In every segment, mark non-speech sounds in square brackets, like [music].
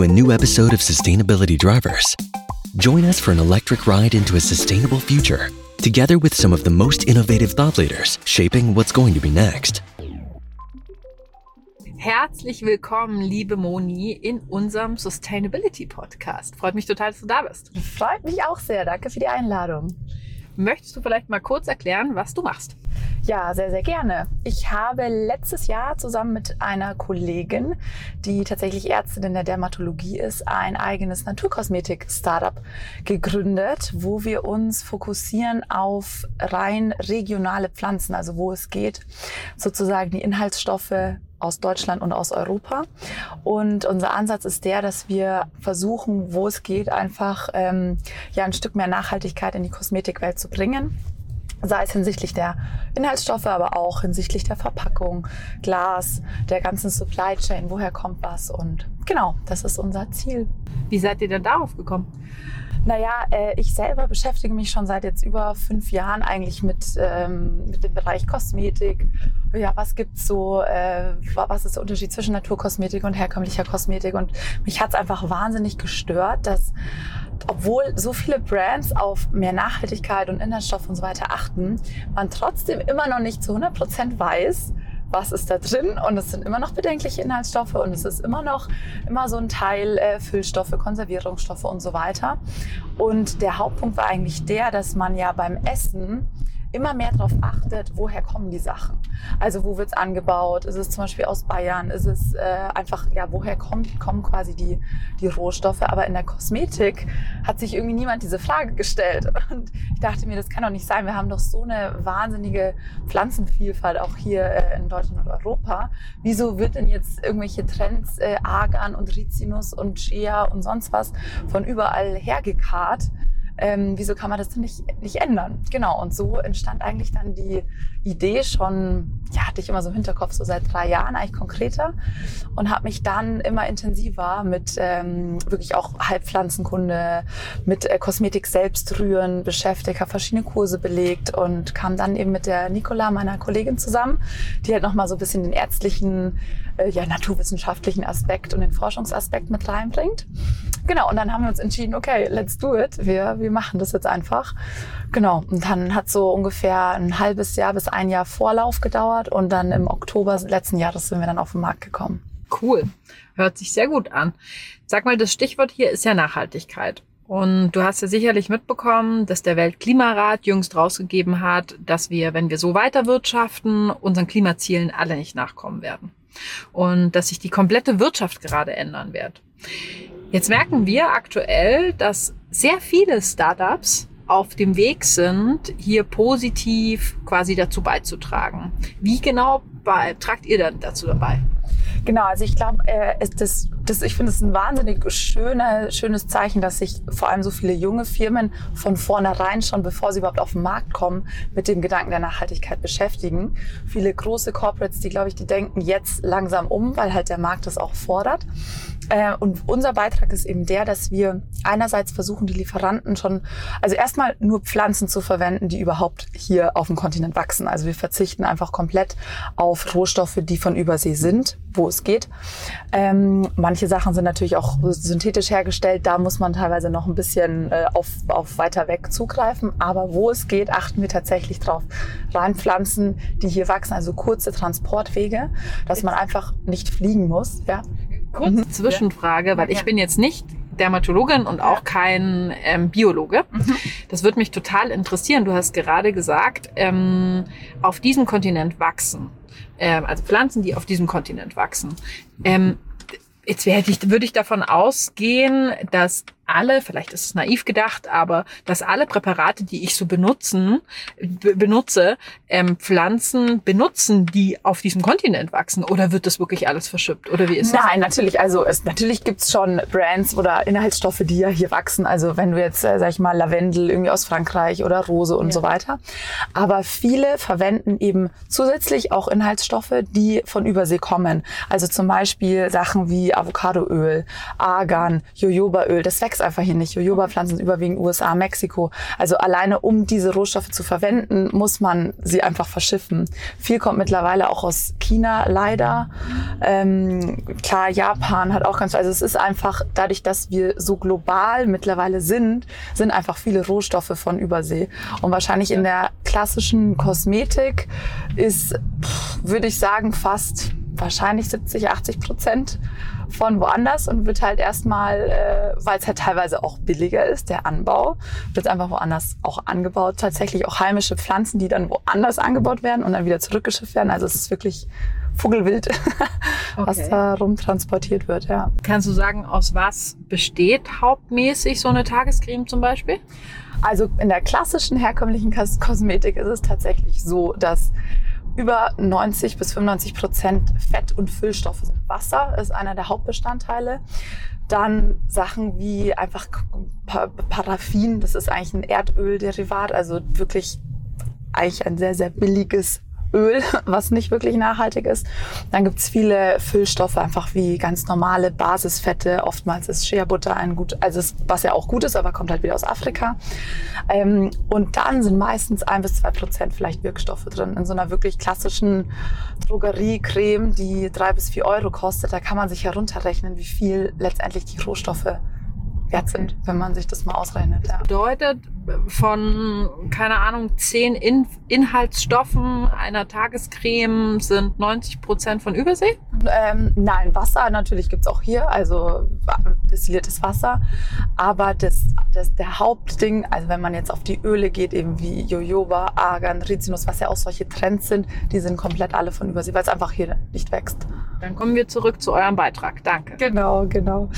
To a new episode of Sustainability Drivers. Join us for an electric ride into a sustainable future, together with some of the most innovative thought leaders shaping what's going to be next. Herzlich willkommen, liebe Moni, in unserem Sustainability Podcast. Freut mich total, dass du da bist. Freut mich auch sehr. Danke für die Einladung. Möchtest du vielleicht mal kurz erklären, was du machst? Ja, sehr, sehr gerne. Ich habe letztes Jahr zusammen mit einer Kollegin, die tatsächlich Ärztin in der Dermatologie ist, ein eigenes Naturkosmetik-Startup gegründet, wo wir uns fokussieren auf rein regionale Pflanzen, also wo es geht, sozusagen die Inhaltsstoffe aus Deutschland und aus Europa. Und unser Ansatz ist der, dass wir versuchen, wo es geht, einfach ähm, ja ein Stück mehr Nachhaltigkeit in die Kosmetikwelt zu bringen sei es hinsichtlich der Inhaltsstoffe, aber auch hinsichtlich der Verpackung, Glas, der ganzen Supply Chain, woher kommt was und genau, das ist unser Ziel. Wie seid ihr denn darauf gekommen? Naja, äh, ich selber beschäftige mich schon seit jetzt über fünf Jahren eigentlich mit, ähm, mit dem Bereich Kosmetik. Ja, was gibt's so, äh, was ist der Unterschied zwischen Naturkosmetik und herkömmlicher Kosmetik? Und mich hat's einfach wahnsinnig gestört, dass obwohl so viele Brands auf mehr Nachhaltigkeit und Inhaltsstoffe und so weiter achten, man trotzdem immer noch nicht zu 100 Prozent weiß, was ist da drin und es sind immer noch bedenkliche Inhaltsstoffe und es ist immer noch immer so ein Teil äh, Füllstoffe, Konservierungsstoffe und so weiter. Und der Hauptpunkt war eigentlich der, dass man ja beim Essen immer mehr darauf achtet, woher kommen die Sachen. Also wo wird's angebaut? Ist es zum Beispiel aus Bayern? Ist es äh, einfach, ja, woher kommt, kommen quasi die, die Rohstoffe? Aber in der Kosmetik hat sich irgendwie niemand diese Frage gestellt. Und ich dachte mir, das kann doch nicht sein. Wir haben doch so eine wahnsinnige Pflanzenvielfalt auch hier äh, in Deutschland und Europa. Wieso wird denn jetzt irgendwelche Trends, äh, Argan und Rizinus und Shea und sonst was von überall hergekarrt? Ähm, wieso kann man das denn nicht, nicht ändern? Genau, und so entstand eigentlich dann die Idee schon, ja, hatte ich immer so im Hinterkopf, so seit drei Jahren eigentlich konkreter und habe mich dann immer intensiver mit ähm, wirklich auch Halbpflanzenkunde, mit äh, Kosmetik selbst rühren beschäftigt, habe verschiedene Kurse belegt und kam dann eben mit der Nicola, meiner Kollegin, zusammen, die halt nochmal so ein bisschen den ärztlichen, äh, ja, naturwissenschaftlichen Aspekt und den Forschungsaspekt mit reinbringt. Genau, und dann haben wir uns entschieden, okay, let's do it. Wir, wir machen das jetzt einfach. Genau, und dann hat so ungefähr ein halbes Jahr bis ein Jahr Vorlauf gedauert und dann im Oktober letzten Jahres sind wir dann auf den Markt gekommen. Cool, hört sich sehr gut an. Sag mal, das Stichwort hier ist ja Nachhaltigkeit. Und du hast ja sicherlich mitbekommen, dass der Weltklimarat jüngst rausgegeben hat, dass wir, wenn wir so weiter wirtschaften, unseren Klimazielen alle nicht nachkommen werden. Und dass sich die komplette Wirtschaft gerade ändern wird. Jetzt merken wir aktuell, dass sehr viele Startups auf dem Weg sind, hier positiv quasi dazu beizutragen. Wie genau tragt ihr dann dazu dabei? Genau, also ich glaube, äh, das, das, ich finde es ein wahnsinnig schöner, schönes Zeichen, dass sich vor allem so viele junge Firmen von vornherein schon, bevor sie überhaupt auf den Markt kommen, mit dem Gedanken der Nachhaltigkeit beschäftigen. Viele große Corporates, die, glaube ich, die denken jetzt langsam um, weil halt der Markt das auch fordert. Äh, und unser Beitrag ist eben der, dass wir einerseits versuchen, die Lieferanten schon, also erstmal nur Pflanzen zu verwenden, die überhaupt hier auf dem Kontinent wachsen. Also wir verzichten einfach komplett auf Rohstoffe, die von Übersee sind, wo es geht. Ähm, manche Sachen sind natürlich auch synthetisch hergestellt. Da muss man teilweise noch ein bisschen äh, auf, auf weiter weg zugreifen. Aber wo es geht, achten wir tatsächlich drauf. Rein Pflanzen, die hier wachsen, also kurze Transportwege, dass man einfach nicht fliegen muss. Ja. Kurze mhm. Zwischenfrage, weil ich bin jetzt nicht Dermatologin und auch kein ähm, Biologe. Mhm. Das würde mich total interessieren. Du hast gerade gesagt, ähm, auf diesem Kontinent wachsen, ähm, also Pflanzen, die auf diesem Kontinent wachsen. Ähm, jetzt werde ich, würde ich davon ausgehen, dass alle, vielleicht ist es naiv gedacht, aber dass alle Präparate, die ich so benutzen, benutze, ähm, Pflanzen benutzen, die auf diesem Kontinent wachsen? Oder wird das wirklich alles verschippt? Oder wie ist das? Nein, natürlich. Also es, natürlich gibt's schon Brands oder Inhaltsstoffe, die ja hier wachsen. Also wenn du jetzt, äh, sag ich mal, Lavendel irgendwie aus Frankreich oder Rose und ja. so weiter. Aber viele verwenden eben zusätzlich auch Inhaltsstoffe, die von Übersee kommen. Also zum Beispiel Sachen wie Avocadoöl, Argan, Jojobaöl. Das wächst wächst einfach hier nicht. Jojoba-Pflanzen sind überwiegend USA, Mexiko. Also alleine um diese Rohstoffe zu verwenden, muss man sie einfach verschiffen. Viel kommt mittlerweile auch aus China, leider. Ähm, klar, Japan hat auch ganz, also es ist einfach dadurch, dass wir so global mittlerweile sind, sind einfach viele Rohstoffe von Übersee. Und wahrscheinlich in der klassischen Kosmetik ist, würde ich sagen, fast wahrscheinlich 70, 80 Prozent von woanders und wird halt erstmal, äh, weil es halt teilweise auch billiger ist, der Anbau, wird einfach woanders auch angebaut. Tatsächlich auch heimische Pflanzen, die dann woanders angebaut werden und dann wieder zurückgeschifft werden. Also es ist wirklich Vogelwild, [laughs] okay. was da rumtransportiert wird, ja. Kannst du sagen, aus was besteht hauptmäßig so eine Tagescreme zum Beispiel? Also in der klassischen herkömmlichen Kosmetik ist es tatsächlich so, dass über 90 bis 95 Prozent Fett und Füllstoffe sind. Wasser ist einer der Hauptbestandteile. Dann Sachen wie einfach Paraffin, das ist eigentlich ein Erdölderivat, also wirklich eigentlich ein sehr, sehr billiges Öl, was nicht wirklich nachhaltig ist. Dann gibt's viele Füllstoffe, einfach wie ganz normale Basisfette. Oftmals ist Shea Butter ein gut, also was ja auch gut ist, aber kommt halt wieder aus Afrika. Ähm, und dann sind meistens ein bis zwei Prozent vielleicht Wirkstoffe drin. In so einer wirklich klassischen Drogeriecreme, die drei bis vier Euro kostet, da kann man sich herunterrechnen, wie viel letztendlich die Rohstoffe wert sind, wenn man sich das mal ausrechnet. Ja. Bedeutet, von, keine Ahnung, zehn In Inhaltsstoffen einer Tagescreme sind 90 Prozent von Übersee? Ähm, nein, Wasser natürlich gibt's auch hier, also destilliertes Wasser. Aber das, das, der Hauptding, also wenn man jetzt auf die Öle geht, eben wie Jojoba, Argan, Rizinus, was ja auch solche Trends sind, die sind komplett alle von Übersee, weil es einfach hier nicht wächst. Dann kommen wir zurück zu eurem Beitrag. Danke. Genau, genau.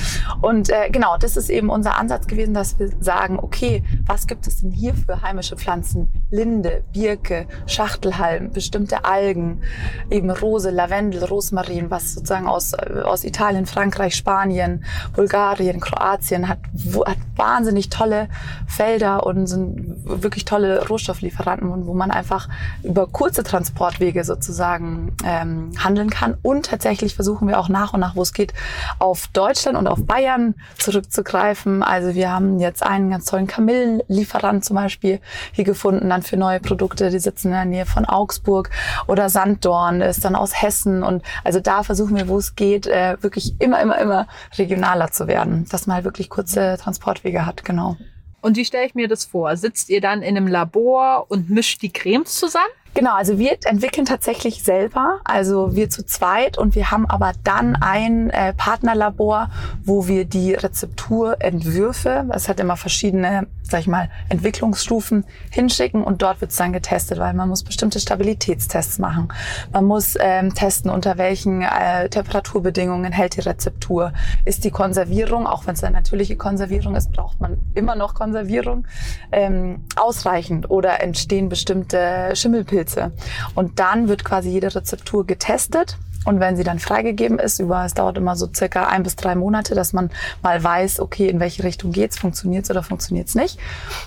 Und äh, genau, das ist eben unser Ansatz gewesen, dass wir sagen, okay, was gibt es denn hier für heimische Pflanzen? Linde, Birke, Schachtelhalm, bestimmte Algen, eben Rose, Lavendel, Rosmarin, was sozusagen aus, aus Italien, Frankreich, Spanien, Bulgarien, Kroatien hat, hat wahnsinnig tolle Felder und sind wirklich tolle Rohstofflieferanten, wo man einfach über kurze Transportwege sozusagen ähm, handeln kann. Und tatsächlich versuchen wir auch nach und nach, wo es geht, auf Deutschland und auf Bayern zurückzugreifen. Also wir haben jetzt einen ganz tollen Kamillenlieferant zum Beispiel hier gefunden, dann für neue Produkte. Die sitzen in der Nähe von Augsburg oder Sanddorn ist dann aus Hessen. Und also da versuchen wir, wo es geht, äh, wirklich immer, immer, immer regionaler zu werden, dass man halt wirklich kurze Transportwege hat, genau. Und wie stelle ich mir das vor? Sitzt ihr dann in einem Labor und mischt die Cremes zusammen? Genau, also wir entwickeln tatsächlich selber, also wir zu zweit und wir haben aber dann ein äh, Partnerlabor, wo wir die Rezepturentwürfe, es hat immer verschiedene, sag ich mal, Entwicklungsstufen hinschicken und dort wird es dann getestet, weil man muss bestimmte Stabilitätstests machen. Man muss ähm, testen, unter welchen äh, Temperaturbedingungen hält die Rezeptur. Ist die Konservierung, auch wenn es eine natürliche Konservierung ist, braucht man immer noch Konservierung, ähm, ausreichend oder entstehen bestimmte Schimmelpilze Pilze. Und dann wird quasi jede Rezeptur getestet. Und wenn sie dann freigegeben ist, über, es dauert immer so circa ein bis drei Monate, dass man mal weiß, okay, in welche Richtung geht's, funktioniert's oder funktioniert's nicht.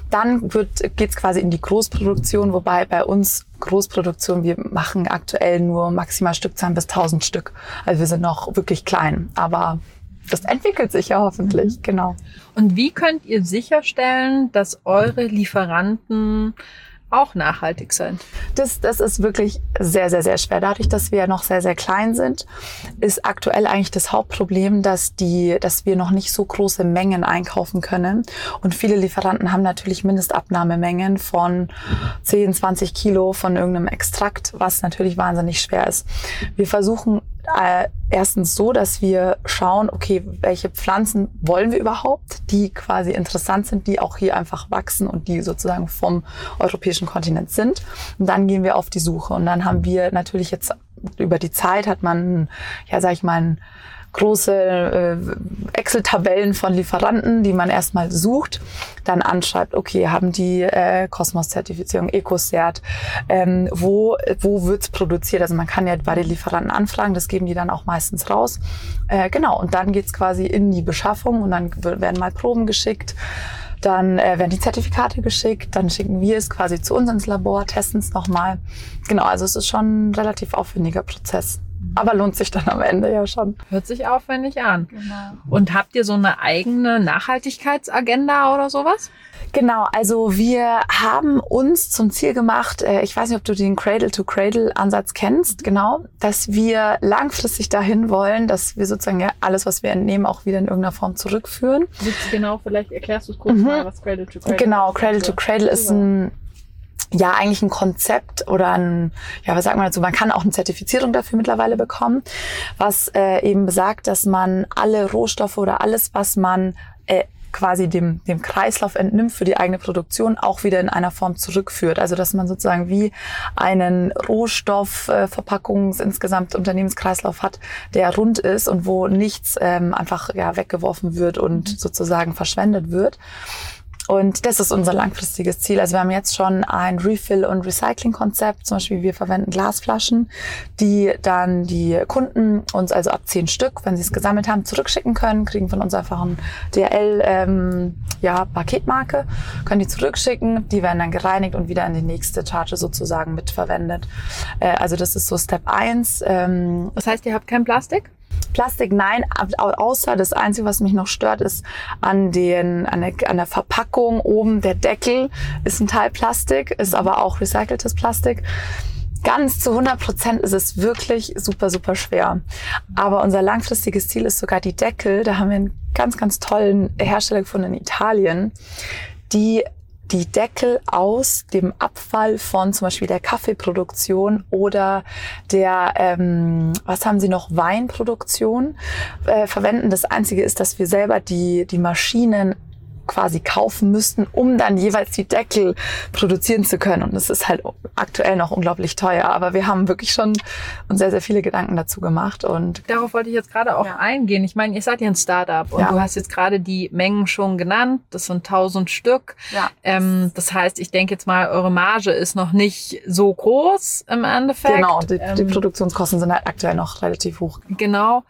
Dann wird, geht's quasi in die Großproduktion, wobei bei uns Großproduktion, wir machen aktuell nur maximal Stückzahlen bis 1000 Stück. Also wir sind noch wirklich klein, aber das entwickelt sich ja hoffentlich, mhm. genau. Und wie könnt ihr sicherstellen, dass eure Lieferanten auch nachhaltig sein? Das, das ist wirklich sehr, sehr, sehr schwer. Dadurch, dass wir noch sehr, sehr klein sind, ist aktuell eigentlich das Hauptproblem, dass die, dass wir noch nicht so große Mengen einkaufen können. Und viele Lieferanten haben natürlich Mindestabnahmemengen von 10, 20 Kilo von irgendeinem Extrakt, was natürlich wahnsinnig schwer ist. Wir versuchen äh, erstens so, dass wir schauen, okay, welche Pflanzen wollen wir überhaupt, die quasi interessant sind, die auch hier einfach wachsen und die sozusagen vom europäischen Kontinent sind. Und dann gehen wir auf die Suche. Und dann haben wir natürlich jetzt über die Zeit hat man, ja, sag ich mal, große äh, Excel-Tabellen von Lieferanten, die man erstmal sucht, dann anschreibt, okay, haben die äh, Cosmos-Zertifizierung, EcoCert, ähm, wo, wo wird's produziert? Also man kann ja bei den Lieferanten anfragen, das geben die dann auch meistens raus. Äh, genau, und dann geht's quasi in die Beschaffung und dann werden mal Proben geschickt. Dann äh, werden die Zertifikate geschickt, dann schicken wir es quasi zu uns ins Labor, testen es nochmal. Genau, also es ist schon ein relativ aufwendiger Prozess. Aber lohnt sich dann am Ende ja schon. Hört sich aufwendig an. Genau. Und habt ihr so eine eigene Nachhaltigkeitsagenda oder sowas? Genau, also wir haben uns zum Ziel gemacht, äh, ich weiß nicht, ob du den Cradle-to-Cradle-Ansatz kennst, genau, dass wir langfristig dahin wollen, dass wir sozusagen ja alles, was wir entnehmen, auch wieder in irgendeiner Form zurückführen. Genau, vielleicht erklärst du es kurz mhm. mal, was Cradle-to-Cradle -Cradle Genau, Cradle-to-Cradle -Cradle ist ein ja eigentlich ein Konzept oder ein, ja, was sagt man dazu, man kann auch eine Zertifizierung dafür mittlerweile bekommen, was äh, eben besagt, dass man alle Rohstoffe oder alles, was man äh, quasi dem, dem Kreislauf entnimmt für die eigene Produktion, auch wieder in einer Form zurückführt. Also dass man sozusagen wie einen Rohstoff, äh, insgesamt Unternehmenskreislauf hat, der rund ist und wo nichts ähm, einfach ja, weggeworfen wird und sozusagen verschwendet wird. Und das ist unser langfristiges Ziel. Also wir haben jetzt schon ein Refill- und Recycling-Konzept. Zum Beispiel wir verwenden Glasflaschen, die dann die Kunden uns also ab zehn Stück, wenn sie es gesammelt haben, zurückschicken können, kriegen von uns einfach ein DRL ähm, ja, Paketmarke, können die zurückschicken. Die werden dann gereinigt und wieder in die nächste Charge sozusagen mitverwendet. Äh, also das ist so Step 1. Ähm, das heißt, ihr habt kein Plastik? Plastik nein, außer das Einzige, was mich noch stört, ist an, den, an, der, an der Verpackung oben der Deckel ist ein Teil Plastik, ist aber auch recyceltes Plastik. Ganz zu 100 Prozent ist es wirklich super, super schwer. Aber unser langfristiges Ziel ist sogar die Deckel. Da haben wir einen ganz, ganz tollen Hersteller gefunden in Italien, die die Deckel aus dem Abfall von zum Beispiel der Kaffeeproduktion oder der, ähm, was haben Sie noch, Weinproduktion äh, verwenden. Das Einzige ist, dass wir selber die, die Maschinen quasi kaufen müssten, um dann jeweils die Deckel produzieren zu können. Und das ist halt aktuell noch unglaublich teuer. Aber wir haben wirklich schon uns sehr, sehr viele Gedanken dazu gemacht. Und darauf wollte ich jetzt gerade auch ja. eingehen. Ich meine, ihr seid ja ein Startup und ja. du hast jetzt gerade die Mengen schon genannt. Das sind 1000 Stück. Ja. Ähm, das heißt, ich denke jetzt mal, eure Marge ist noch nicht so groß im Endeffekt. Genau, die, ähm, die Produktionskosten sind halt aktuell noch relativ hoch. Genau.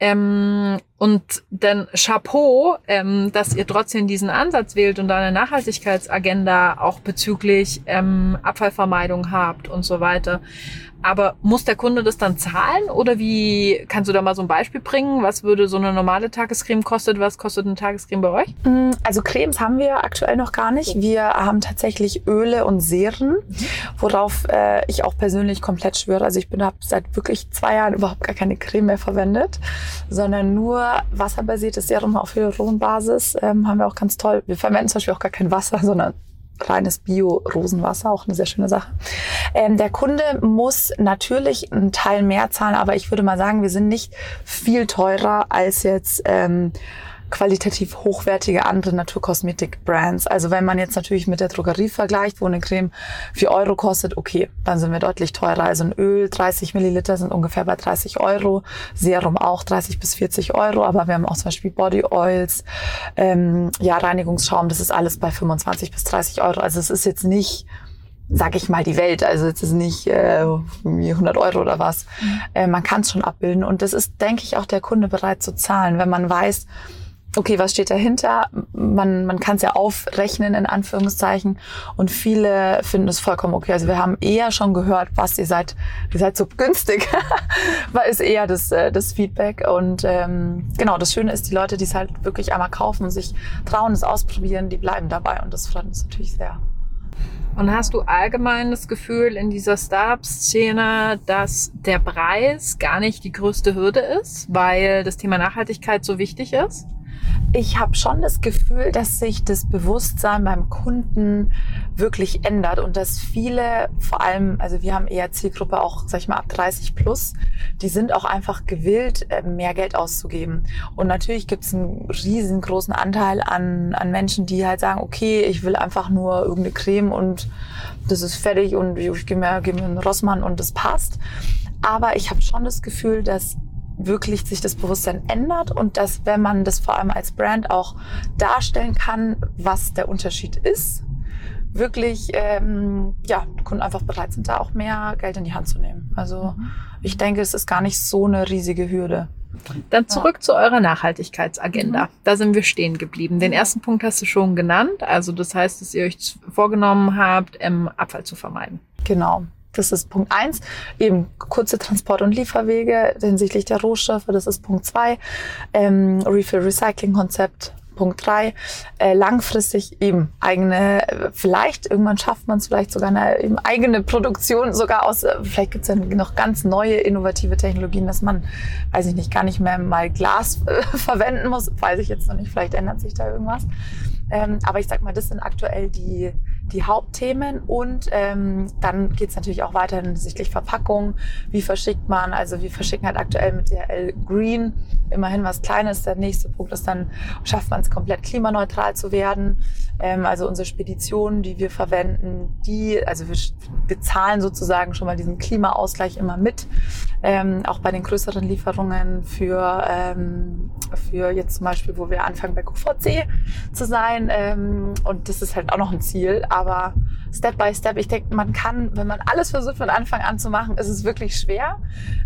Ähm, und dann Chapeau, ähm, dass ihr trotzdem diesen Ansatz wählt und eine Nachhaltigkeitsagenda auch bezüglich ähm, Abfallvermeidung habt und so weiter. Aber muss der Kunde das dann zahlen oder wie kannst du da mal so ein Beispiel bringen? Was würde so eine normale Tagescreme kostet? Was kostet eine Tagescreme bei euch? Mm, also Cremes haben wir aktuell noch gar nicht. Wir haben tatsächlich Öle und Seren, worauf äh, ich auch persönlich komplett schwöre. Also ich bin habe seit wirklich zwei Jahren überhaupt gar keine Creme mehr verwendet, sondern nur wasserbasiertes Serum auf Hyaluronbasis. Ähm, haben wir auch ganz toll. Wir verwenden zum Beispiel auch gar kein Wasser, sondern reines Bio-Rosenwasser, auch eine sehr schöne Sache. Ähm, der Kunde muss natürlich einen Teil mehr zahlen, aber ich würde mal sagen, wir sind nicht viel teurer als jetzt ähm, qualitativ hochwertige andere Naturkosmetik-Brands. Also wenn man jetzt natürlich mit der Drogerie vergleicht, wo eine Creme 4 Euro kostet, okay, dann sind wir deutlich teurer. Also ein Öl, 30 Milliliter sind ungefähr bei 30 Euro, Serum auch 30 bis 40 Euro, aber wir haben auch zum Beispiel Body Oils, ähm, ja, Reinigungsschaum, das ist alles bei 25 bis 30 Euro. Also es ist jetzt nicht sag ich mal, die Welt. Also es ist nicht äh, 100 Euro oder was. Mhm. Äh, man kann es schon abbilden. Und das ist, denke ich, auch der Kunde bereit zu zahlen, wenn man weiß, okay, was steht dahinter? Man, man kann es ja aufrechnen, in Anführungszeichen. Und viele finden es vollkommen okay. Also wir haben eher schon gehört, was ihr seid, ihr seid so günstig, [laughs] weil ist eher das, äh, das Feedback. Und ähm, genau, das Schöne ist, die Leute, die es halt wirklich einmal kaufen und sich trauen, es ausprobieren, die bleiben dabei. Und das freut uns natürlich sehr. Und hast du allgemein das Gefühl in dieser Startup-Szene, dass der Preis gar nicht die größte Hürde ist, weil das Thema Nachhaltigkeit so wichtig ist? Ich habe schon das Gefühl, dass sich das Bewusstsein beim Kunden wirklich ändert und dass viele, vor allem, also wir haben eher Zielgruppe auch, sag ich mal, ab 30 plus, die sind auch einfach gewillt, äh, mehr Geld auszugeben. Und natürlich gibt es einen riesengroßen Anteil an, an Menschen, die halt sagen, okay, ich will einfach nur irgendeine Creme und das ist fertig und ich gehe mir, geh mir einen Rossmann und das passt. Aber ich habe schon das Gefühl, dass wirklich sich das Bewusstsein ändert und dass, wenn man das vor allem als Brand auch darstellen kann, was der Unterschied ist, wirklich ähm, ja, Kunden einfach bereit sind, da auch mehr Geld in die Hand zu nehmen. Also mhm. ich denke, es ist gar nicht so eine riesige Hürde. Dann zurück ja. zu eurer Nachhaltigkeitsagenda. Mhm. Da sind wir stehen geblieben. Den ersten Punkt hast du schon genannt. Also das heißt, dass ihr euch vorgenommen habt, ähm, Abfall zu vermeiden. Genau. Das ist Punkt eins. Eben kurze Transport- und Lieferwege hinsichtlich der Rohstoffe. Das ist Punkt zwei. Ähm, Refill-Recycling-Konzept Punkt drei, äh, langfristig eben eigene, vielleicht irgendwann schafft man es vielleicht sogar eine eben eigene Produktion, sogar aus, äh, vielleicht gibt es ja noch ganz neue innovative Technologien, dass man, weiß ich nicht, gar nicht mehr mal Glas äh, [laughs] verwenden muss, weiß ich jetzt noch nicht, vielleicht ändert sich da irgendwas. Ähm, aber ich sag mal, das sind aktuell die, die Hauptthemen und ähm, dann geht es natürlich auch weiter hinsichtlich Verpackung. Wie verschickt man? Also wir verschicken halt aktuell mit DHL Green immerhin was Kleines. Der nächste Punkt ist dann, schafft man es komplett klimaneutral zu werden. Ähm, also unsere Speditionen, die wir verwenden, die, also wir bezahlen sozusagen schon mal diesen Klimaausgleich immer mit. Ähm, auch bei den größeren Lieferungen für, ähm, für jetzt zum Beispiel, wo wir anfangen bei QVC zu sein. Ähm, und das ist halt auch noch ein Ziel. Aber Step by Step, ich denke, man kann, wenn man alles versucht von Anfang an zu machen, ist es wirklich schwer.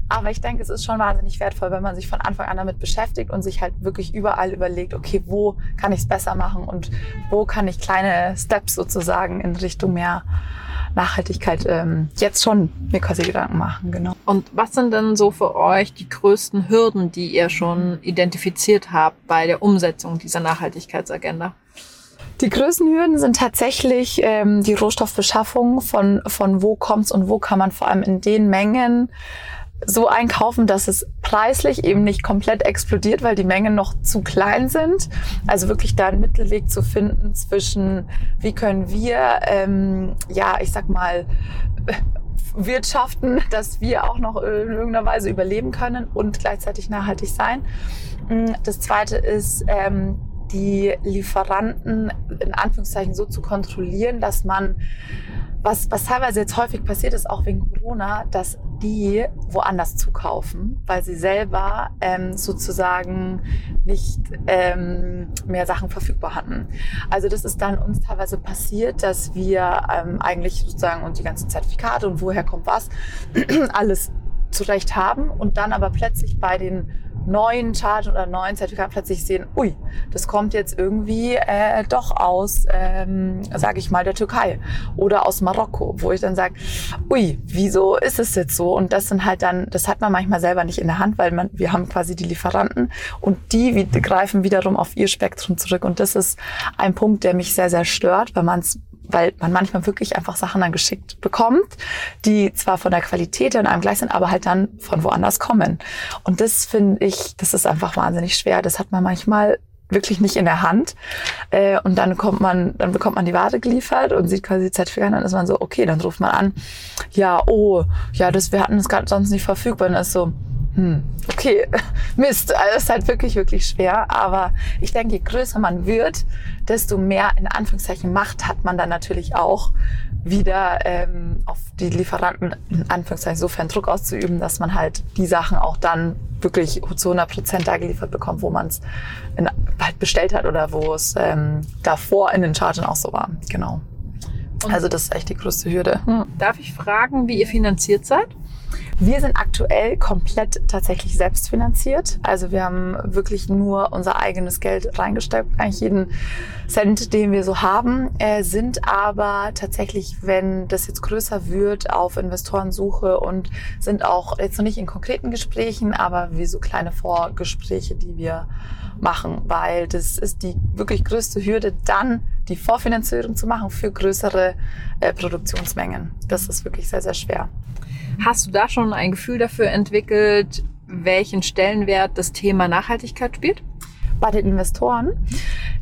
Aber ich denke, es ist schon wahnsinnig wertvoll, wenn man sich von Anfang an damit beschäftigt und sich halt wirklich überall überlegt, okay, wo kann ich es besser machen und wo kann ich kleine Steps sozusagen in Richtung mehr Nachhaltigkeit ähm, jetzt schon mir quasi Gedanken machen, genau. Und was sind denn so für euch die größten Hürden, die ihr schon identifiziert habt bei der Umsetzung dieser Nachhaltigkeitsagenda? Die größten Hürden sind tatsächlich ähm, die Rohstoffbeschaffung, von, von wo kommt's und wo kann man vor allem in den Mengen so einkaufen, dass es preislich eben nicht komplett explodiert, weil die Mengen noch zu klein sind. Also wirklich da einen Mittelweg zu finden zwischen, wie können wir, ähm, ja, ich sag mal, [laughs] wirtschaften, dass wir auch noch in irgendeiner Weise überleben können und gleichzeitig nachhaltig sein. Das zweite ist, ähm, die Lieferanten in Anführungszeichen so zu kontrollieren, dass man was, was teilweise jetzt häufig passiert ist, auch wegen Corona, dass die woanders zukaufen, weil sie selber ähm, sozusagen nicht ähm, mehr Sachen verfügbar hatten. Also das ist dann uns teilweise passiert, dass wir ähm, eigentlich sozusagen und die ganzen Zertifikate und woher kommt was [clears throat] alles zurecht haben und dann aber plötzlich bei den neuen Chargen oder neuen Zertifikaten plötzlich sehen, ui, das kommt jetzt irgendwie äh, doch aus, ähm, sage ich mal, der Türkei oder aus Marokko, wo ich dann sage, ui, wieso ist es jetzt so? Und das sind halt dann, das hat man manchmal selber nicht in der Hand, weil man, wir haben quasi die Lieferanten und die greifen wiederum auf ihr Spektrum zurück. Und das ist ein Punkt, der mich sehr, sehr stört, weil man es weil man manchmal wirklich einfach Sachen dann geschickt bekommt, die zwar von der Qualität in einem gleich sind, aber halt dann von woanders kommen. Und das finde ich, das ist einfach wahnsinnig schwer. Das hat man manchmal wirklich nicht in der Hand. Äh, und dann kommt man, dann bekommt man die Ware geliefert und sieht quasi die Zertifikate, dann ist man so, okay, dann ruft man an, ja, oh, ja, das, wir hatten es gerade sonst nicht verfügbar. Und dann ist so, hm, okay, [laughs] Mist, also ist halt wirklich, wirklich schwer. Aber ich denke, je größer man wird, desto mehr in Anführungszeichen Macht hat man dann natürlich auch wieder ähm, auf die Lieferanten in Anführungszeichen sofern Druck auszuüben, dass man halt die Sachen auch dann wirklich zu 100 Prozent da geliefert bekommt, wo man es halt bestellt hat oder wo es ähm, davor in den Chargen auch so war. Genau. Also das ist echt die größte Hürde. Hm. Darf ich fragen, wie ihr finanziert seid? Wir sind aktuell komplett tatsächlich selbstfinanziert. Also wir haben wirklich nur unser eigenes Geld reingesteckt, eigentlich jeden Cent, den wir so haben, äh, sind aber tatsächlich, wenn das jetzt größer wird, auf Investorensuche und sind auch jetzt noch nicht in konkreten Gesprächen, aber wie so kleine Vorgespräche, die wir machen, weil das ist die wirklich größte Hürde, dann die Vorfinanzierung zu machen für größere äh, Produktionsmengen. Das ist wirklich sehr, sehr schwer. Hast du da schon ein Gefühl dafür entwickelt, welchen Stellenwert das Thema Nachhaltigkeit spielt? Bei den Investoren?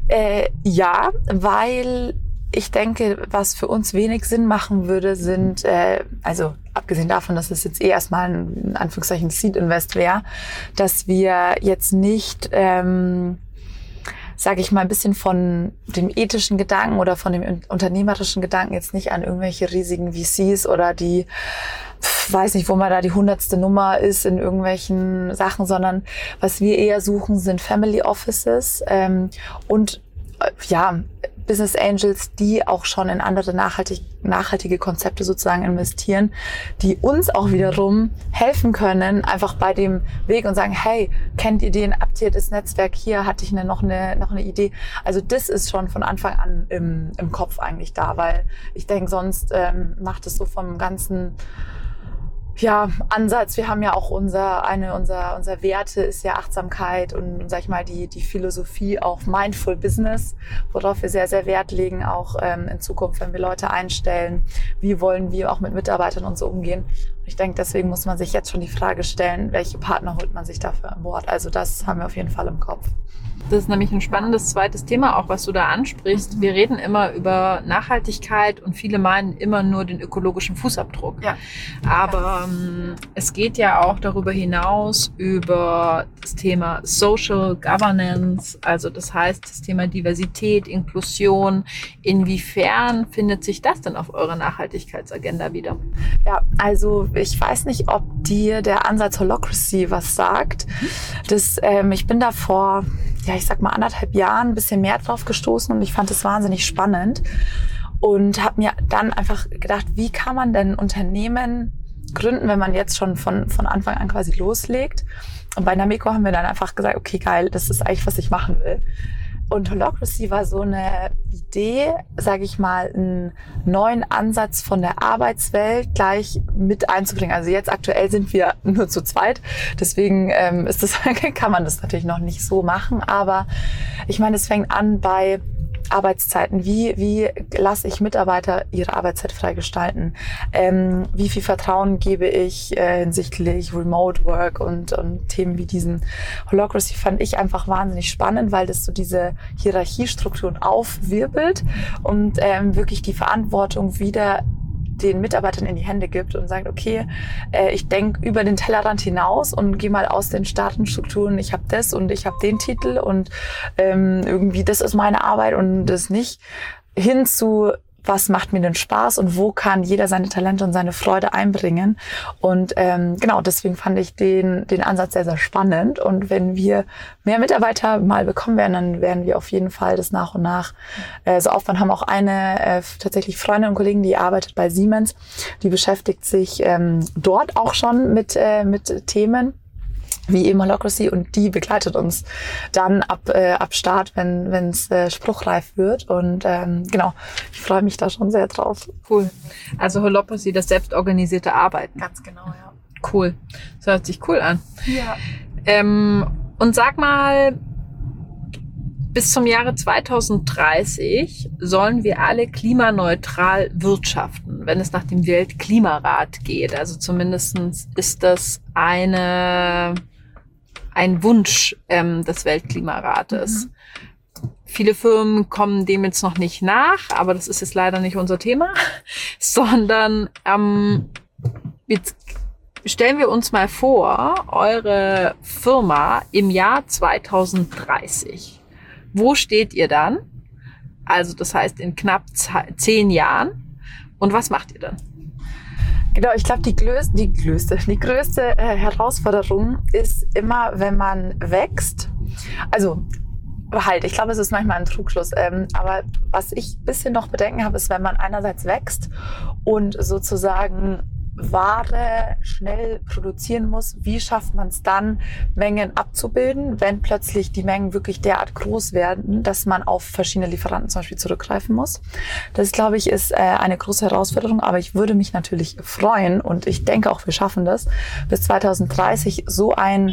Äh, ja, weil ich denke, was für uns wenig Sinn machen würde, sind, äh, also abgesehen davon, dass es jetzt eh erstmal ein in Anführungszeichen Seed-Invest wäre, dass wir jetzt nicht, ähm, sage ich mal, ein bisschen von dem ethischen Gedanken oder von dem unternehmerischen Gedanken jetzt nicht an irgendwelche riesigen VCs oder die weiß nicht, wo man da die hundertste Nummer ist in irgendwelchen Sachen, sondern was wir eher suchen, sind Family Offices ähm, und äh, ja, Business Angels, die auch schon in andere nachhaltig, nachhaltige Konzepte sozusagen investieren, die uns auch wiederum helfen können, einfach bei dem Weg und sagen, hey, kennt ihr den, habt das Netzwerk hier, hatte ich eine, noch, eine, noch eine Idee. Also das ist schon von Anfang an im, im Kopf eigentlich da, weil ich denke, sonst ähm, macht es so vom ganzen ja, Ansatz. Wir haben ja auch unser, eine unser, unser Werte ist ja Achtsamkeit und, sag ich mal, die, die Philosophie auch Mindful Business, worauf wir sehr, sehr Wert legen, auch ähm, in Zukunft, wenn wir Leute einstellen. Wie wollen wir auch mit Mitarbeitern und so umgehen? Ich denke, deswegen muss man sich jetzt schon die Frage stellen, welche Partner holt man sich dafür an Bord? Also das haben wir auf jeden Fall im Kopf. Das ist nämlich ein spannendes zweites Thema, auch was du da ansprichst. Wir reden immer über Nachhaltigkeit und viele meinen immer nur den ökologischen Fußabdruck. Ja. Aber ähm, es geht ja auch darüber hinaus über das Thema Social Governance, also das heißt das Thema Diversität, Inklusion. Inwiefern findet sich das denn auf eurer Nachhaltigkeitsagenda wieder? Ja, also ich weiß nicht, ob dir der Ansatz Holocracy was sagt. Das, ähm, ich bin da vor ja, ich sag mal, anderthalb Jahren ein bisschen mehr drauf gestoßen und ich fand es wahnsinnig spannend und habe mir dann einfach gedacht, wie kann man denn Unternehmen gründen, wenn man jetzt schon von, von Anfang an quasi loslegt. Und bei Nameco haben wir dann einfach gesagt, okay, geil, das ist eigentlich, was ich machen will. Und Holocracy war so eine Idee, sage ich mal, einen neuen Ansatz von der Arbeitswelt gleich mit einzubringen. Also jetzt aktuell sind wir [laughs] nur zu zweit, deswegen ähm, ist das, [laughs] kann man das natürlich noch nicht so machen. Aber ich meine, es fängt an bei Arbeitszeiten? Wie, wie lasse ich Mitarbeiter ihre Arbeitszeit frei gestalten? Ähm, wie viel Vertrauen gebe ich äh, hinsichtlich Remote Work und, und Themen wie diesen Holocracy fand ich einfach wahnsinnig spannend, weil das so diese Hierarchiestrukturen aufwirbelt und ähm, wirklich die Verantwortung wieder den Mitarbeitern in die Hände gibt und sagt, okay, äh, ich denke über den Tellerrand hinaus und gehe mal aus den Staatenstrukturen, ich habe das und ich habe den Titel und ähm, irgendwie das ist meine Arbeit und das nicht, hin zu was macht mir denn Spaß und wo kann jeder seine Talente und seine Freude einbringen. Und ähm, genau, deswegen fand ich den, den Ansatz sehr, sehr spannend. Und wenn wir mehr Mitarbeiter mal bekommen werden, dann werden wir auf jeden Fall das nach und nach äh, so aufbauen. Haben auch eine äh, tatsächlich Freundin und Kollegen, die arbeitet bei Siemens, die beschäftigt sich ähm, dort auch schon mit, äh, mit Themen wie eben Holocracy und die begleitet uns dann ab, äh, ab Start, wenn es äh, spruchreif wird. Und ähm, genau, ich freue mich da schon sehr drauf. Cool. Also Holocracy, das selbstorganisierte Arbeiten. Ganz genau, ja. Cool. Das hört sich cool an. Ja. Ähm, und sag mal, bis zum Jahre 2030 sollen wir alle klimaneutral wirtschaften, wenn es nach dem Weltklimarat geht. Also zumindestens ist das eine, ein Wunsch ähm, des Weltklimarates. Mhm. Viele Firmen kommen dem jetzt noch nicht nach, aber das ist jetzt leider nicht unser Thema, [laughs] sondern ähm, jetzt stellen wir uns mal vor, eure Firma im Jahr 2030 wo steht ihr dann? Also das heißt in knapp zehn Jahren. Und was macht ihr dann? Genau, ich glaube, die, größte, die größte, die größte äh, Herausforderung ist immer, wenn man wächst. Also halt, ich glaube, es ist manchmal ein Trugschluss. Ähm, aber was ich ein bisschen noch Bedenken habe, ist, wenn man einerseits wächst und sozusagen Ware schnell produzieren muss, wie schafft man es dann, Mengen abzubilden, wenn plötzlich die Mengen wirklich derart groß werden, dass man auf verschiedene Lieferanten zum Beispiel zurückgreifen muss. Das, glaube ich, ist äh, eine große Herausforderung, aber ich würde mich natürlich freuen und ich denke auch, wir schaffen das, bis 2030 so ein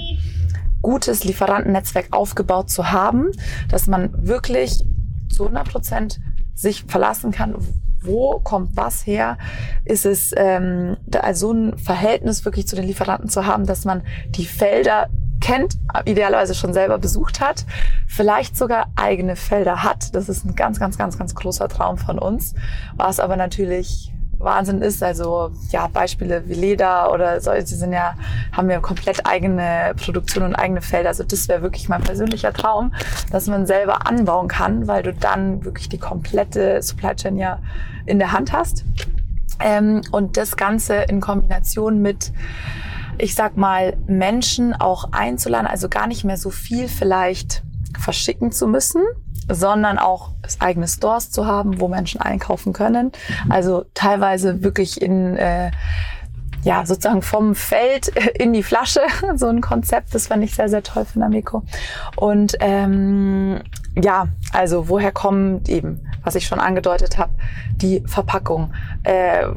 gutes Lieferantennetzwerk aufgebaut zu haben, dass man wirklich zu 100 Prozent sich verlassen kann, wo kommt was her? Ist es ähm, also so ein Verhältnis wirklich zu den Lieferanten zu haben, dass man die Felder kennt, idealerweise schon selber besucht hat, vielleicht sogar eigene Felder hat. Das ist ein ganz, ganz, ganz, ganz großer Traum von uns, was aber natürlich Wahnsinn ist. Also ja, Beispiele wie Leder oder solche sind ja, haben ja komplett eigene Produktion und eigene Felder. Also das wäre wirklich mein persönlicher Traum, dass man selber anbauen kann, weil du dann wirklich die komplette Supply Chain ja in der Hand hast. Ähm, und das Ganze in Kombination mit ich sag mal, Menschen auch einzuladen, also gar nicht mehr so viel vielleicht verschicken zu müssen, sondern auch eigene Stores zu haben, wo Menschen einkaufen können. Also teilweise wirklich in äh, ja, sozusagen vom Feld [laughs] in die Flasche, [laughs] so ein Konzept, das fand ich sehr, sehr toll von Amico. Und ähm, ja, also woher kommen eben, was ich schon angedeutet habe, die Verpackung. Äh,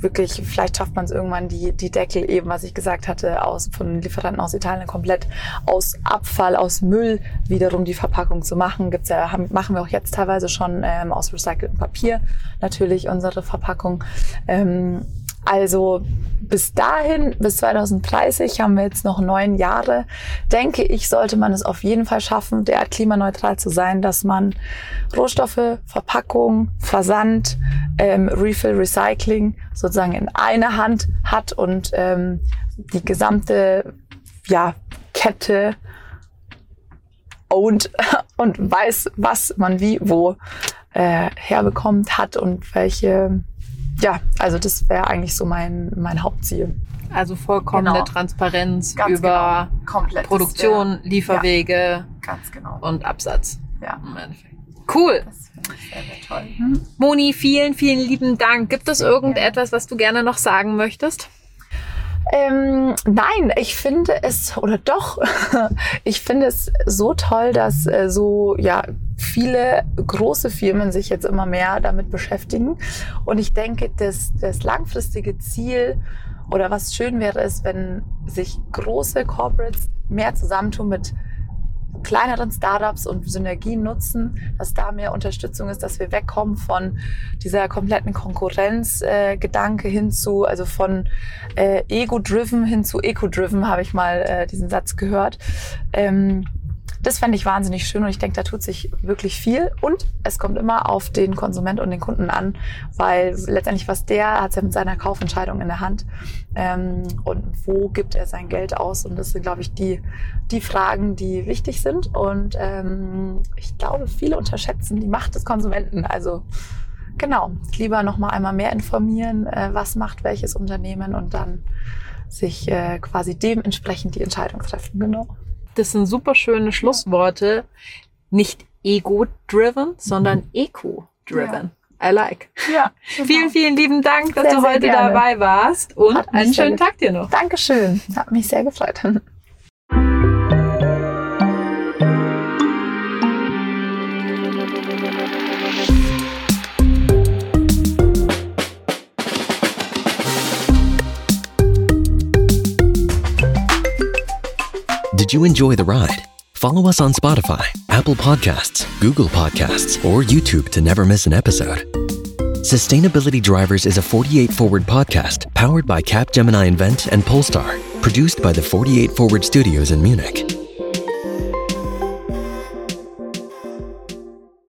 wirklich, vielleicht schafft man es irgendwann, die, die Deckel eben, was ich gesagt hatte, aus von Lieferanten aus Italien komplett aus Abfall, aus Müll wiederum die Verpackung zu machen. Gibt's ja, haben, machen wir auch jetzt teilweise schon ähm, aus recyceltem Papier natürlich unsere Verpackung. Ähm, also bis dahin, bis 2030 haben wir jetzt noch neun Jahre. Denke ich, sollte man es auf jeden Fall schaffen, derart klimaneutral zu sein, dass man Rohstoffe, Verpackung, Versand, ähm, Refill, Recycling sozusagen in einer Hand hat und ähm, die gesamte ja, Kette und, [laughs] und weiß, was man wie wo äh, herbekommt hat und welche ja, also das wäre eigentlich so mein, mein Hauptziel. Also vollkommene genau. Transparenz Ganz über genau. Produktion, wär, Lieferwege ja, genau. und Absatz. Ja. Cool. Sehr, sehr toll. Hm? Moni, vielen, vielen lieben Dank. Gibt es irgendetwas, was du gerne noch sagen möchtest? Ähm, nein, ich finde es, oder doch, [laughs] ich finde es so toll, dass äh, so, ja, viele große Firmen sich jetzt immer mehr damit beschäftigen. Und ich denke, dass das langfristige Ziel oder was schön wäre, ist, wenn sich große Corporates mehr zusammentun mit kleineren Startups und Synergien nutzen, dass da mehr Unterstützung ist, dass wir wegkommen von dieser kompletten Konkurrenzgedanke äh, hin zu, also von äh, Ego-driven hin zu Eco-driven, habe ich mal äh, diesen Satz gehört. Ähm, das fände ich wahnsinnig schön und ich denke, da tut sich wirklich viel. Und es kommt immer auf den Konsument und den Kunden an, weil letztendlich was der hat ja mit seiner Kaufentscheidung in der Hand. Ähm, und wo gibt er sein Geld aus? Und das sind, glaube ich, die, die Fragen, die wichtig sind. Und ähm, ich glaube, viele unterschätzen die Macht des Konsumenten. Also genau, lieber noch mal einmal mehr informieren, äh, was macht welches Unternehmen und dann sich äh, quasi dementsprechend die Entscheidung treffen. Genau das sind super schöne Schlussworte. Nicht ego-driven, sondern eco-driven. Ja. I like. Ja. [laughs] Genau. Vielen, vielen lieben Dank, dass sehr, du heute dabei warst und einen schönen Tag dir noch. Dankeschön. Hat mich sehr gefreut. [laughs] Did you enjoy the ride? Follow us on Spotify, Apple Podcasts, Google Podcasts, or YouTube to never miss an episode. Sustainability Drivers is a 48 Forward podcast powered by Capgemini Invent and Polestar, produced by the 48 Forward Studios in Munich.